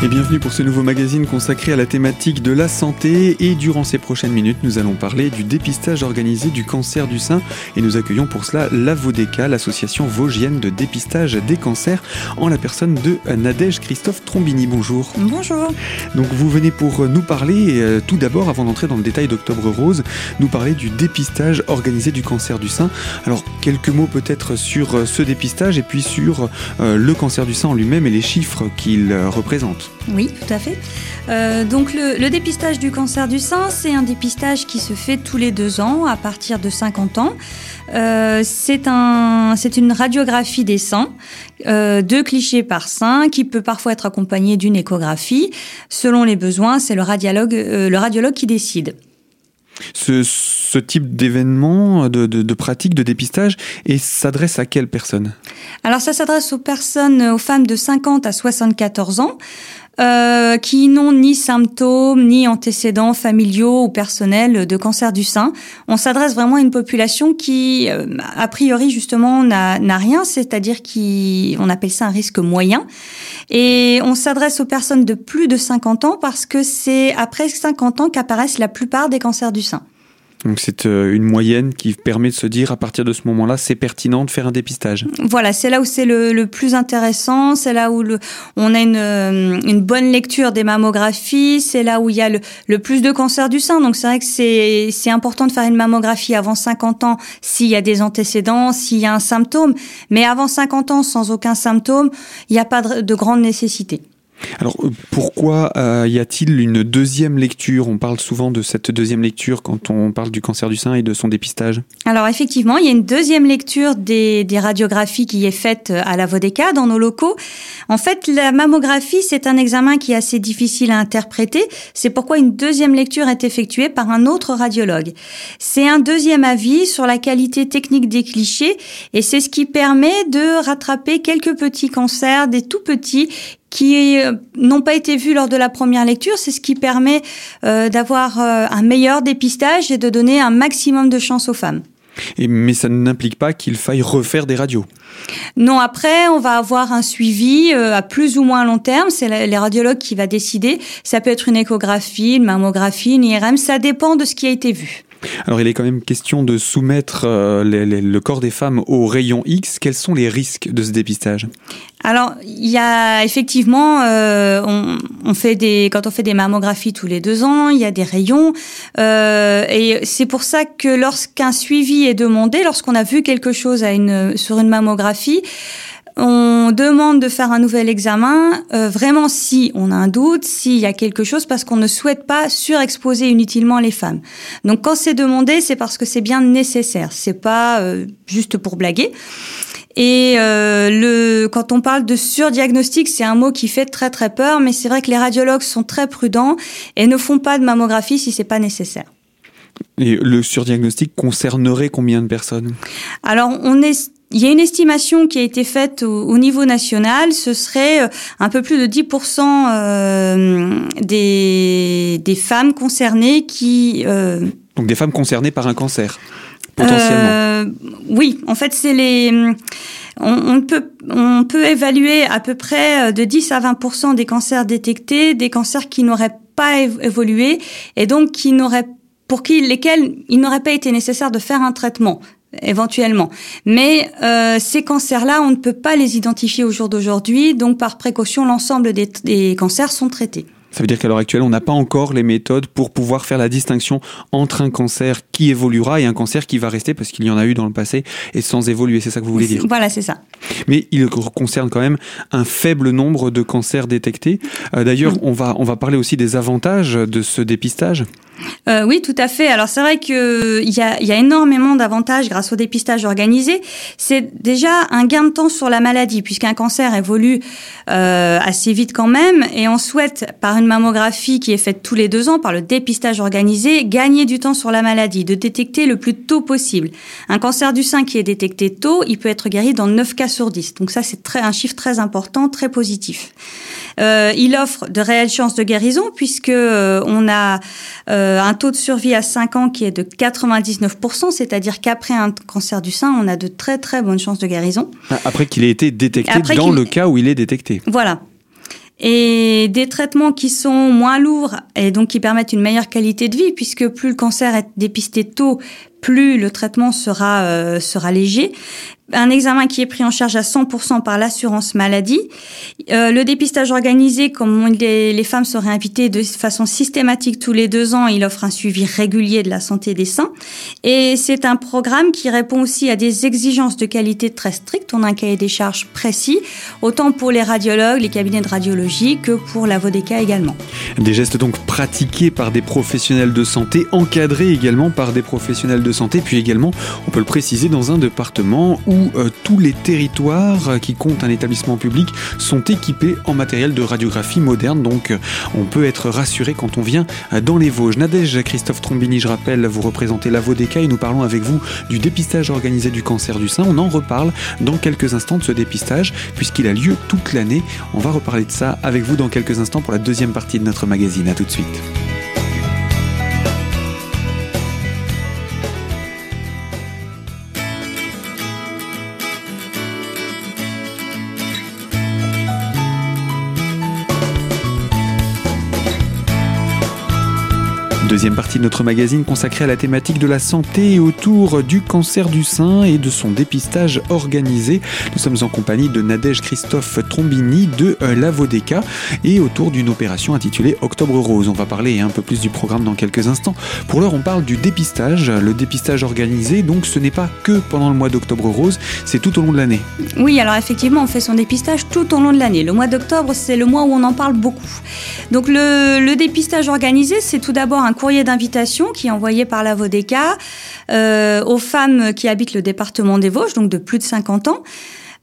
Et bienvenue pour ce nouveau magazine consacré à la thématique de la santé. Et durant ces prochaines minutes, nous allons parler du dépistage organisé du cancer du sein. Et nous accueillons pour cela la VODECA, l'association vosgienne de dépistage des cancers, en la personne de Nadège Christophe Trombini. Bonjour. Bonjour. Donc vous venez pour nous parler, euh, tout d'abord, avant d'entrer dans le détail d'Octobre Rose, nous parler du dépistage organisé du cancer du sein. Alors quelques mots peut-être sur euh, ce dépistage et puis sur euh, le cancer du sein en lui-même et les chiffres qu'il représente. Oui, tout à fait. Euh, donc le, dépistage du cancer du sein, c'est un dépistage qui se fait tous les deux ans à partir de 50 ans. Euh, c'est un, une radiographie des seins, euh, deux clichés par sein, qui peut parfois être accompagnée d'une échographie. Selon les besoins, c'est le radiologue, le radiologue qui décide. Type d'événement, de, de, pratique, de dépistage, et s'adresse à quelles personnes Alors ça s'adresse aux personnes, aux femmes de 50 à 74 ans. Euh, qui n'ont ni symptômes ni antécédents familiaux ou personnels de cancer du sein. On s'adresse vraiment à une population qui, euh, a priori justement, n'a rien, c'est-à-dire qu'on appelle ça un risque moyen. Et on s'adresse aux personnes de plus de 50 ans parce que c'est après 50 ans qu'apparaissent la plupart des cancers du sein. Donc c'est euh, une moyenne qui permet de se dire à partir de ce moment-là, c'est pertinent de faire un dépistage. Voilà, c'est là où c'est le, plus intéressant, c'est là où le, on a une, euh, une, bonne lecture des mammographies, c'est là où il y a le, le plus de cancers du sein. Donc c'est vrai que c'est important de faire une mammographie avant 50 ans s'il y a des antécédents, s'il y a un symptôme. Mais avant 50 ans, sans aucun symptôme, il n'y a pas de grande nécessité. Alors euh, pourquoi euh, y a-t-il une deuxième lecture? On parle souvent de cette deuxième lecture quand on parle du cancer du sein et de son dépistage. Alors effectivement, il y a une deuxième lecture des, radiographies qui est faite à la Vodeka dans nos locaux. En fait, la mammographie, c'est un examen qui est assez difficile à interpréter. C'est pourquoi une deuxième lecture est effectuée par un autre radiologue. C'est un deuxième avis sur la qualité technique des clichés et c'est ce qui permet de rattraper quelques petits cancers, des tout petits qui euh, n'ont pas été vus lors de la première lecture. C'est ce qui permet euh, d'avoir euh, un meilleur dépistage et de donner un maximum de chance aux femmes. Et, mais ça n'implique pas qu'il faille refaire des radios. Non, après, on va avoir un suivi à plus ou moins long terme. C'est les radiologues qui va décider. Ça peut être une échographie, une mammographie, une IRM. Ça dépend de ce qui a été vu. Alors il est quand même question de soumettre euh, le corps des femmes au rayon X. Quels sont les risques de ce dépistage? Alors, il y a effectivement, euh, on, fait des, quand on fait des mammographies tous les deux ans, il y a des rayons, euh, et c'est pour ça que lorsqu'un suivi est demandé, lorsqu'on a vu quelque chose sur une mammographie, on demande de faire un nouvel examen, euh, vraiment si on a un doute, s'il y a quelque chose, parce qu'on ne souhaite pas surexposer inutilement les femmes. Donc quand c'est demandé, c'est parce que c'est bien nécessaire, c'est pas euh, juste pour blaguer. Et euh, le, quand on parle de surdiagnostic, c'est un mot qui fait très très peur, mais c'est vrai que les radiologues sont très prudents et ne font pas de mammographie si c'est pas nécessaire. Et le surdiagnostic concernerait combien de personnes? Alors, on est il y a une estimation qui a été faite au, niveau national, ce serait euh, un peu plus de 10% euh, des, des femmes concernées qui... Euh, Donc des femmes concernées par un cancer, potentiellement. Oui, en fait c'est les... On, peut, on peut évaluer à peu près de 10 à 20% des cancers détectés, des cancers qui n'auraient pas évolué et donc qui n'auraient pour qui, lesquels il n'aurait pas été nécessaire de faire un traitement éventuellement. Mais euh, ces cancers-là, on ne peut pas les identifier au jour d'aujourd'hui, donc par précaution, l'ensemble des, des cancers sont traités. Ça veut dire qu'à l'heure actuelle, on n'a pas encore les méthodes pour pouvoir faire la distinction entre un cancer qui évoluera et un cancer qui va rester, parce qu'il y en a eu dans le passé, et sans évoluer. C'est ça que vous voulez dire? Voilà, c'est ça. Mais il concerne quand même un faible nombre de cancers détectés. Euh, d'ailleurs, on, va, on va parler aussi des avantages de ce dépistage. Euh, oui, tout à fait. Alors c'est vrai qu'il y a, y a énormément d'avantages grâce au dépistage organisé. C'est déjà un gain de temps sur la maladie, puisqu'un cancer évolue euh, assez vite quand même, et on souhaite, par une mammographie qui est faite tous les deux ans, par le dépistage organisé, gagner du temps sur la maladie, de détecter le plus tôt possible. Un cancer du sein qui est détecté tôt, il peut être guéri dans 9 cas sur 10. Donc ça, c'est un chiffre très important, très positif. Euh, il offre de réelles chances de guérison, puisque euh, on a... Euh, un taux de survie à 5 ans qui est de 99%, c'est-à-dire qu'après un cancer du sein, on a de très très bonnes chances de guérison. Après qu'il ait été détecté dans le cas où il est détecté. Voilà. et des traitements qui sont moins lourds et donc qui permettent une meilleure qualité de vie puisque plus le cancer est dépisté tôt, plus le traitement sera euh, sera léger un examen qui est pris en charge à 100% par l'assurance maladie. Euh, le dépistage organisé, comme les, femmes seraient invitées de façon systématique tous les deux ans, il offre un suivi régulier de la santé des seins. Et c'est un programme qui répond aussi à des exigences de qualité très strictes. On a un cahier des charges précis, autant pour les radiologues, les cabinets de radiologie, que pour la VODECA également. Des gestes donc pratiqués par des professionnels de santé, encadrés également par des professionnels de santé, puis également, on peut le préciser, dans un département où euh, tous les territoires qui comptent un établissement public sont équipés en matériel de radiographie moderne. Donc euh, on peut être rassuré quand on vient euh, dans les Vosges. Nadège Christophe Trombini, je rappelle, vous représentez la Vodeka et nous parlons avec vous du dépistage organisé du cancer du sein. On en reparle dans quelques instants de ce dépistage puisqu'il a lieu toute l'année. On va reparler de ça avec vous dans quelques instants pour la deuxième partie de notre magazine. A tout de suite. Deuxième partie de notre magazine consacrée à la thématique de la santé et autour du cancer du sein et de son dépistage organisé. Nous sommes en compagnie de Nadège Christophe Trombini de euh, la Vodeka et autour d'une opération intitulée Octobre Rose. On va parler un peu plus du programme dans quelques instants. Pour l'heure, on parle du dépistage, le dépistage organisé. Donc ce n'est pas que pendant le mois d'Octobre Rose, c'est tout au long de l'année. Oui, alors effectivement, on fait son dépistage tout au long de l'année. Le mois d'octobre, c'est le mois où on en parle beaucoup. Donc le dépistage organisé, c'est tout d'abord un courrier d'invitation qui est envoyé par la Vodeka euh, aux femmes qui habitent le département des Vosges, donc de plus de 50 ans.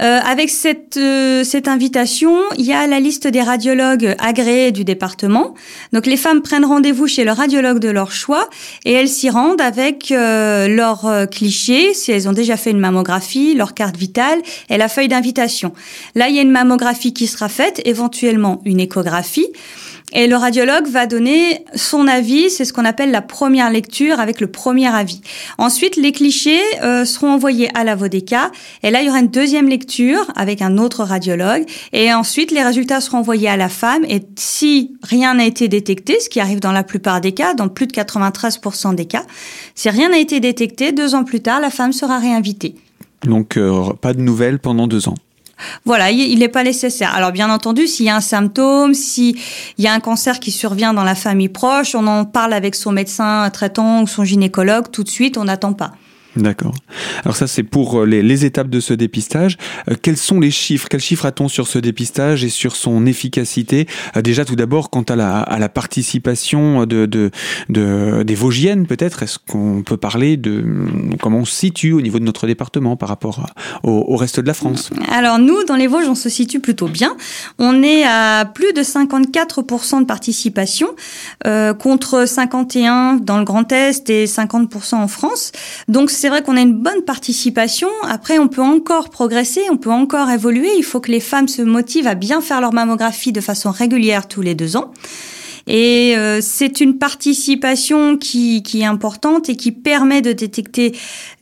Euh, avec cette, euh, cette invitation, il y a la liste des radiologues agréés du département. Donc les femmes prennent rendez-vous chez le radiologue de leur choix et elles s'y rendent avec euh, leur cliché, si elles ont déjà fait une mammographie, leur carte vitale et la feuille d'invitation. Là, il y a une mammographie qui sera faite, éventuellement une échographie. Et le radiologue va donner son avis, c'est ce qu'on appelle la première lecture avec le premier avis. Ensuite, les clichés euh, seront envoyés à la Vodeka et là, il y aura une deuxième lecture avec un autre radiologue et ensuite, les résultats seront envoyés à la femme et si rien n'a été détecté, ce qui arrive dans la plupart des cas, dans plus de 93% des cas, si rien n'a été détecté, deux ans plus tard, la femme sera réinvitée. Donc, euh, pas de nouvelles pendant deux ans. Voilà, il n'est pas nécessaire. Alors bien entendu, s'il y a un symptôme, s'il y a un cancer qui survient dans la famille proche, on en parle avec son médecin traitant ou son gynécologue tout de suite, on n'attend pas. D'accord. Alors ça, c'est pour euh, les, étapes de ce dépistage. Euh, quels sont les chiffres? Quels chiffres a-t-on sur ce dépistage et sur son efficacité? Euh, Déjà, tout d'abord, quant à la, participation de, de, de des Vosgiennes, peut-être, est-ce qu'on peut parler de comment on se situe au niveau de notre département par rapport au, reste de la France? Alors nous, dans les Vosges, on se situe plutôt bien. On est à plus de 54% de participation contre 51 dans le Grand Est et 50% en France. Donc c'est vrai qu'on a une bonne participation. Après, on peut encore progresser, on peut encore évoluer. Il faut que les femmes se motivent à bien faire leur mammographie de façon régulière tous les deux ans. Et euh, c'est une participation qui, qui, est importante et qui permet de détecter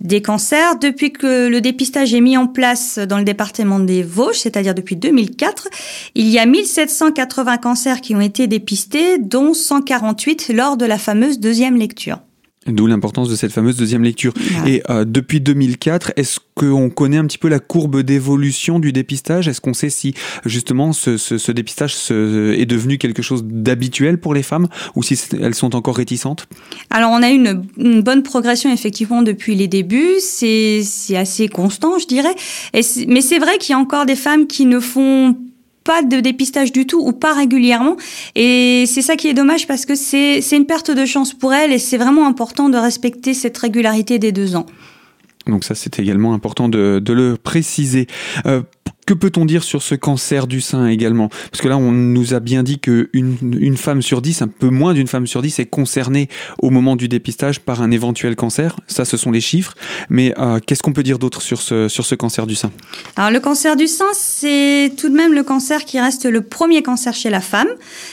des cancers. Depuis que le dépistage est mis en place dans le département des Vosges, c'est-à-dire depuis 2004, il y a 1780 cancers qui ont été dépistés, dont 148 lors de la fameuse deuxième lecture. D'où l'importance de cette fameuse deuxième lecture. Et euh, depuis 2004, est-ce qu'on connaît un petit peu la courbe d'évolution du dépistage? Est-ce qu'on sait si justement ce, ce, ce dépistage est devenu quelque chose d'habituel pour les femmes ou si elles sont encore réticentes? Alors on a eu une, une, bonne progression effectivement depuis les débuts. C'est assez constant, je dirais. Et mais c'est vrai qu'il y a encore des femmes qui ne font pas de dépistage du tout ou pas régulièrement. Et c'est ça qui est dommage parce que c'est une perte de chance pour elle et c'est vraiment important de respecter cette régularité des deux ans. Donc ça, c'est également important de, de le préciser. Euh, que peut-on dire sur ce cancer du sein également? Parce que là, on nous a bien dit qu'une une femme sur dix, un peu moins d'une femme sur dix, est concernée au moment du dépistage par un éventuel cancer. Ça, ce sont les chiffres. Mais euh, qu'est-ce qu'on peut dire d'autre sur ce, sur ce cancer du sein? Alors, le cancer du sein, c'est tout de même le cancer qui reste le premier cancer chez la femme.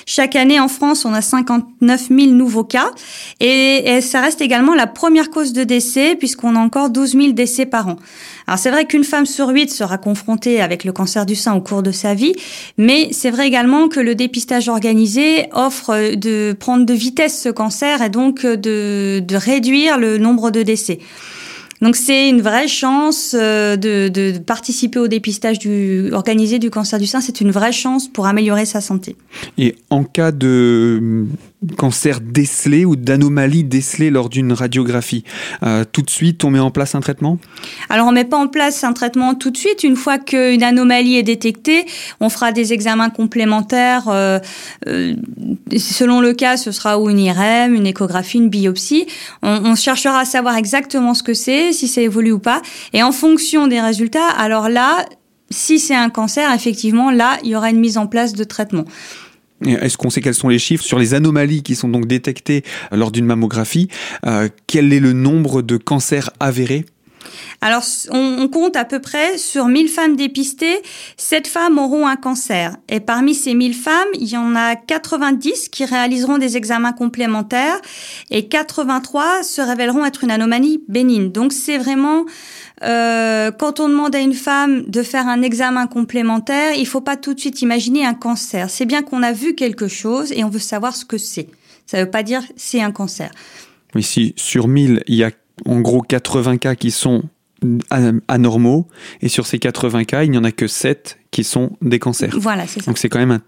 Chaque année, en France, on a 59 000 nouveaux cas. Et, et ça reste également la première cause de décès, puisqu'on a encore 12 000 décès par an. Alors, c'est vrai qu'une femme sur huit sera confrontée avec le cancer du sein au cours de sa vie, mais c'est vrai également que le dépistage organisé offre de prendre de vitesse ce cancer et donc de, de réduire le nombre de décès. Donc c'est une vraie chance euh, de, de, participer au dépistage du, organisé du cancer du sein. C'est une vraie chance pour améliorer sa santé. Et en cas de cancer décelé ou d'anomalie décelée lors d'une radiographie, euh, tout de suite on met en place un traitement? Alors on met pas en place un traitement tout de suite. Une fois qu'une anomalie est détectée, on fera des examens complémentaires. Euh, euh, selon le cas, ce sera ou une IRM, une échographie, une biopsie. On, on cherchera à savoir exactement ce que c'est, si ça évolue ou pas. Et en fonction des résultats, alors là, si c'est un cancer, effectivement, là, il y aura une mise en place de traitement. Est-ce qu'on sait quels sont les chiffres sur les anomalies qui sont donc détectées lors d'une mammographie euh, Quel est le nombre de cancers avérés? Alors, on, compte à peu près sur 1000 femmes dépistées, 7 femmes auront un cancer. Et parmi ces 1000 femmes, il y en a 90 qui réaliseront des examens complémentaires et 83 se révéleront être une anomalie bénigne. Donc, c'est vraiment euh, quand on demande à une femme de faire un examen complémentaire, il faut pas tout de suite imaginer un cancer. C'est bien qu'on a vu quelque chose et on veut savoir ce que c'est. Ça veut pas dire c'est un cancer. Mais si sur 1000, il y a en gros 80 cas qui sont anormaux et sur ces 80 cas, il n'y en a que 7 qui sont des cancers. Voilà, c'est ça. Donc c'est quand même un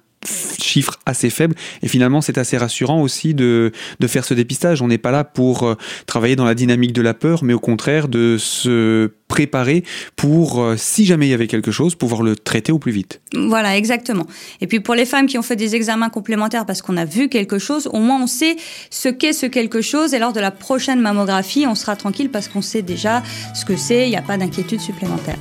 chiffre assez faible et finalement c'est assez rassurant aussi de, de faire ce dépistage. On n'est pas là pour euh, travailler dans la dynamique de la peur mais au contraire de se préparer pour, euh, si jamais il y avait quelque chose, pouvoir le traiter au plus vite. Voilà, exactement. Et puis pour les femmes qui ont fait des examens complémentaires parce qu'on a vu quelque chose, au moins on sait ce qu'est ce quelque chose et lors de la prochaine mammographie, on sera tranquille parce qu'on sait déjà ce que c'est, il n'y a pas d'inquiétude supplémentaire.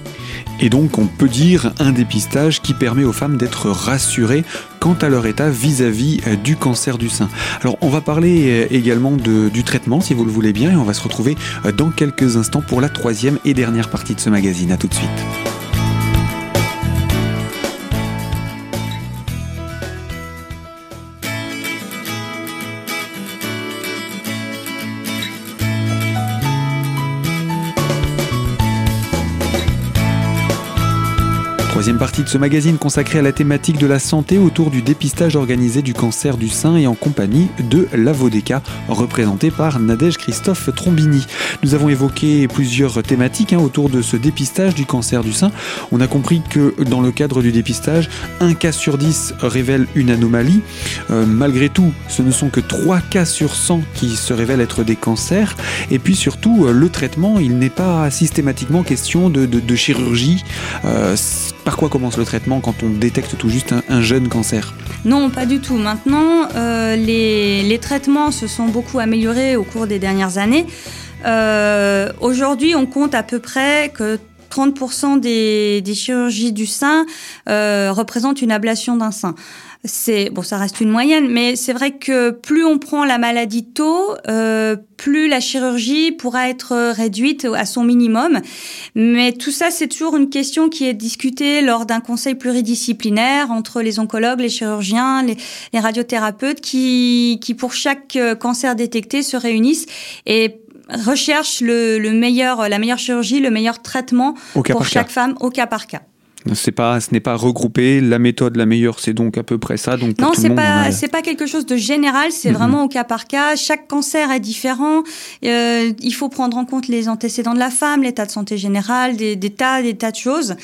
Et donc on peut dire un dépistage qui permet aux femmes d'être rassurées quant à leur état vis-à-vis euh, du cancer du sein. Alors on va parler euh, également du traitement si vous le voulez bien et on va se retrouver dans quelques instants pour la troisième et dernière partie de ce magazine. À tout de suite. Partie de ce magazine consacré à la thématique de la santé autour du dépistage organisé du cancer du sein et en compagnie de la Vodeka, représentée par Nadège Christophe Trombini. Nous avons évoqué plusieurs thématiques hein, autour de ce dépistage du cancer du sein. On a compris que dans le cadre du dépistage, un cas sur 10 révèle une anomalie. Euh, malgré tout, ce ne sont que 3 cas sur 100 qui se révèlent être des cancers. Et puis surtout, euh, le traitement, il n'est pas systématiquement question de chirurgie. Euh, par quoi commence le traitement quand on détecte tout juste un, jeune cancer? Non, pas du tout. Maintenant, euh, les, traitements se sont beaucoup améliorés au cours des dernières années. Euh, aujourd'hui, on compte à peu près que 30% des, chirurgies du sein euh, représentent une ablation d'un sein c'est bon, ça reste une moyenne, mais c'est vrai que plus on prend la maladie tôt, euh, plus la chirurgie pourra être réduite à son minimum. Mais tout ça, c'est toujours une question qui est discutée lors d'un conseil pluridisciplinaire entre les oncologues, les chirurgiens, les, radiothérapeutes, qui, qui pour chaque euh, cancer détecté se réunissent et recherchent le, le meilleur, la meilleure chirurgie, le meilleur traitement pour chaque femme au cas par cas. C'est pas, ce n'est pas regroupé. La méthode la meilleure, c'est donc à peu près ça. Donc non, c'est pas, c'est pas quelque chose de général. C'est vraiment au cas par cas. Chaque cancer est différent. Euh, il faut prendre en compte les antécédents de la femme, l'état de santé général, des, des, tas, des tas de choses.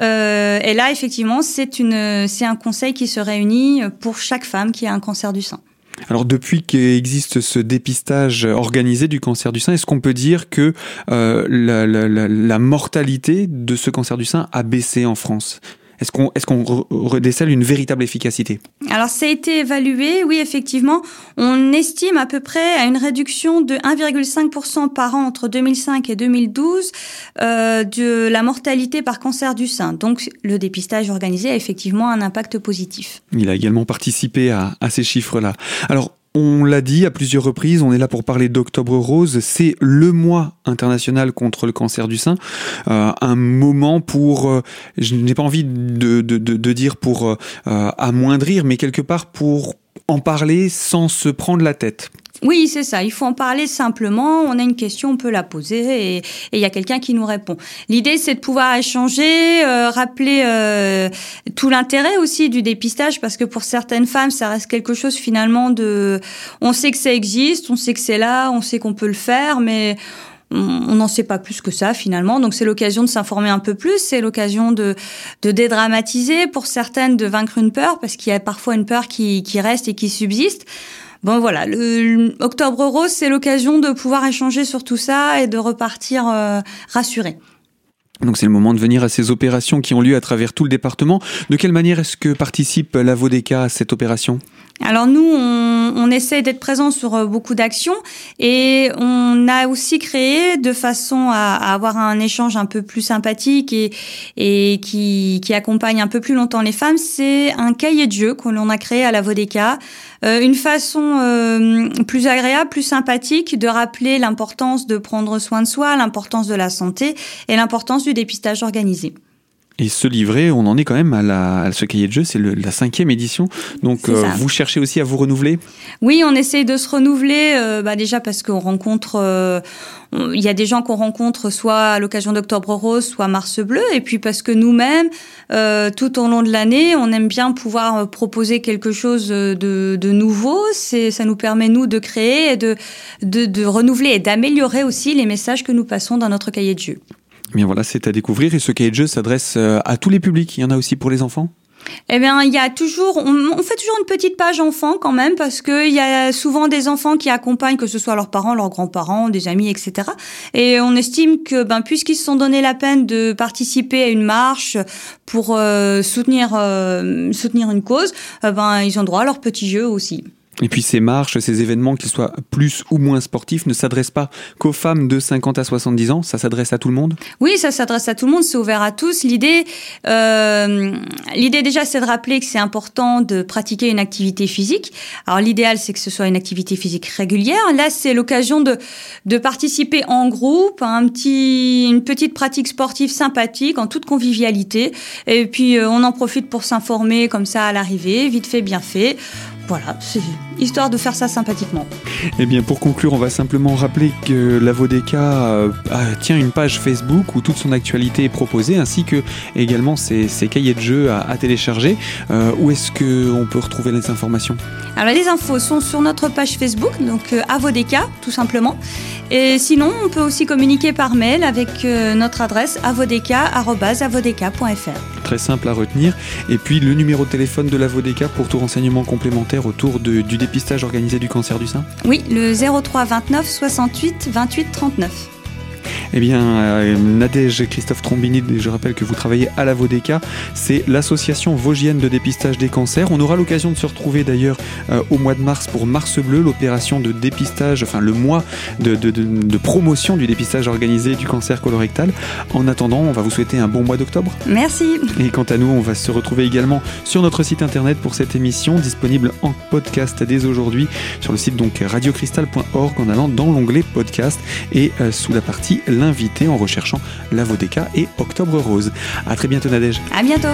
Euh, et là, effectivement, c'est une, c'est un conseil qui se réunit pour chaque femme qui a un cancer du sein. Alors depuis qu'existe ce dépistage organisé du cancer du sein, est-ce qu'on peut dire que euh, la, la, mortalité de ce cancer du sein a baissé en France? Est-ce qu'on est qu'on redécèle une véritable efficacité? Alors ça a été évalué, oui effectivement. On estime à peu près à une réduction de 1,5% par an entre 2005 et 2012 euh, de la mortalité par cancer du sein. Donc le dépistage organisé a effectivement un impact positif. Il a également participé à, à ces chiffres-là. Alors on l'a dit à plusieurs reprises, on est là pour parler d'Octobre Rose. C'est le mois international contre le cancer du sein. Euh, un moment pour, euh, je n'ai pas envie de, dire pour euh, amoindrir, mais quelque part pour en parler sans se prendre la tête. Oui, c'est ça. Il faut en parler simplement. On a une question, on peut la poser et il y a quelqu'un qui nous répond. L'idée, c'est de pouvoir échanger, euh, rappeler euh, tout l'intérêt aussi du dépistage parce que pour certaines femmes, ça reste quelque chose finalement de. On sait que ça existe, on sait que c'est là, on sait qu'on peut le faire, mais on n'en sait pas plus que ça finalement. Donc c'est l'occasion de s'informer un peu plus, c'est l'occasion de, de dédramatiser, pour certaines de vaincre une peur, parce qu'il y a parfois une peur qui, qui reste et qui subsiste. Bon voilà, le, Octobre Rose, c'est l'occasion de pouvoir échanger sur tout ça et de repartir euh, rassuré. Donc c'est le moment de venir à ces opérations qui ont lieu à travers tout le département. De quelle manière est-ce que participe la Vodeka à cette opération? Alors nous, on, on essaie d'être présent sur euh, beaucoup d'actions et on a aussi créé de façon à, avoir un échange un peu plus sympathique et, et qui, qui accompagne un peu plus longtemps les femmes, c'est un cahier de jeu que l'on a créé à la Vodeka. Euh, une façon euh, plus agréable, plus sympathique de rappeler l'importance de prendre soin de soi, l'importance de la santé et l'importance du dépistage organisé. Et ce livret, on en est quand même à, la, ce cahier de jeu, c'est la cinquième édition. Donc euh, vous cherchez aussi à vous renouveler? Oui, on essaye de se renouveler, euh, bah déjà parce qu'on rencontre, euh, il y a des gens qu'on rencontre soit à l'occasion d'Octobre Rose, soit Mars Bleu, et puis parce que nous-mêmes, tout au long de l'année, on aime bien pouvoir proposer quelque chose de, de nouveau. C'est, ça nous permet nous de créer, et de, de, de renouveler et d'améliorer aussi les messages que nous passons dans notre cahier de jeu. Eh bien voilà, c'est à découvrir et ce cahier de jeu s'adresse euh, à tous les publics. Il y en a aussi pour les enfants? Eh bien, il y a toujours, on, fait toujours une petite page enfant quand même parce que il y a souvent des enfants qui accompagnent, que ce soit leurs parents, leurs grands-parents, des amis, etc. Et on estime que, ben, puisqu'ils se sont donné la peine de participer à une marche pour euh, soutenir euh, soutenir une cause, ben, ils ont droit à leur petit jeu aussi. Et puis ces marches, ces événements, qu'ils soient plus ou moins sportifs, ne s'adressent pas qu'aux femmes de 50 à 70 ans, ça s'adresse à tout le monde? Oui, ça s'adresse à tout le monde, c'est ouvert à tous. L'idée, euh, l'idée déjà, c'est de rappeler que c'est important de pratiquer une activité physique. Alors l'idéal, c'est que ce soit une activité physique régulière. Là, c'est l'occasion de, de participer en groupe à un petit, une petite pratique sportive sympathique, en toute convivialité. Et puis, euh, on en profite pour s'informer comme ça à l'arrivée, vite fait, bien fait. Voilà, c'est histoire de faire ça sympathiquement. Eh bien, pour conclure, on va simplement rappeler que la Vodeka euh, tient une page Facebook où toute son actualité est proposée, ainsi que également ses, cahiers de jeux à, télécharger. Euh, où est-ce qu'on peut retrouver les informations? Alors, les infos sont sur notre page Facebook, donc euh, à Vodeka, tout simplement. Et sinon, on peut aussi communiquer par mail avec notre adresse avodeka.fr. Très simple à retenir. Et puis, le numéro de téléphone de la Vodeka pour tout renseignement complémentaire autour du dépistage organisé du cancer du sein? Oui, le 03 29 68 28 39. Eh bien, euh, Nadège et Christophe Trombini, je rappelle que vous travaillez à la Vodeka, c'est l'association vosgienne de dépistage des cancers. On aura l'occasion de se retrouver d'ailleurs euh, au mois de mars pour Mars Bleu, l'opération de dépistage, enfin le mois de, promotion du dépistage organisé du cancer colorectal. En attendant, on va vous souhaiter un bon mois d'octobre. Merci. Et quant à nous, on va se retrouver également sur notre site internet pour cette émission, disponible en podcast dès aujourd'hui sur le site donc radiocristal.org en allant dans l'onglet podcast et euh, sous la partie l'invité en recherchant la Vodeka et Octobre Rose. À très bientôt Nadège. À bientôt.